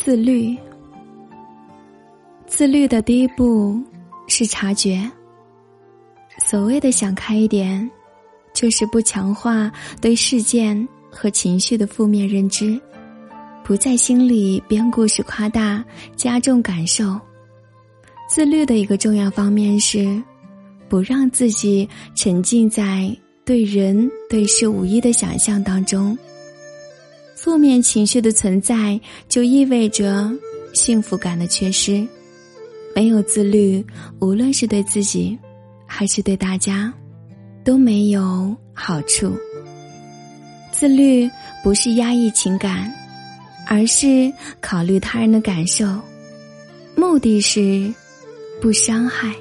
自律。自律的第一步是察觉。所谓的想开一点，就是不强化对事件和情绪的负面认知，不在心里编故事夸大加重感受。自律的一个重要方面是，不让自己沉浸在对人对事无意的想象当中。负面情绪的存在就意味着幸福感的缺失。没有自律无论是对自己还是对大家都没有好处。自律不是压抑情感而是考虑他人的感受目的是不伤害。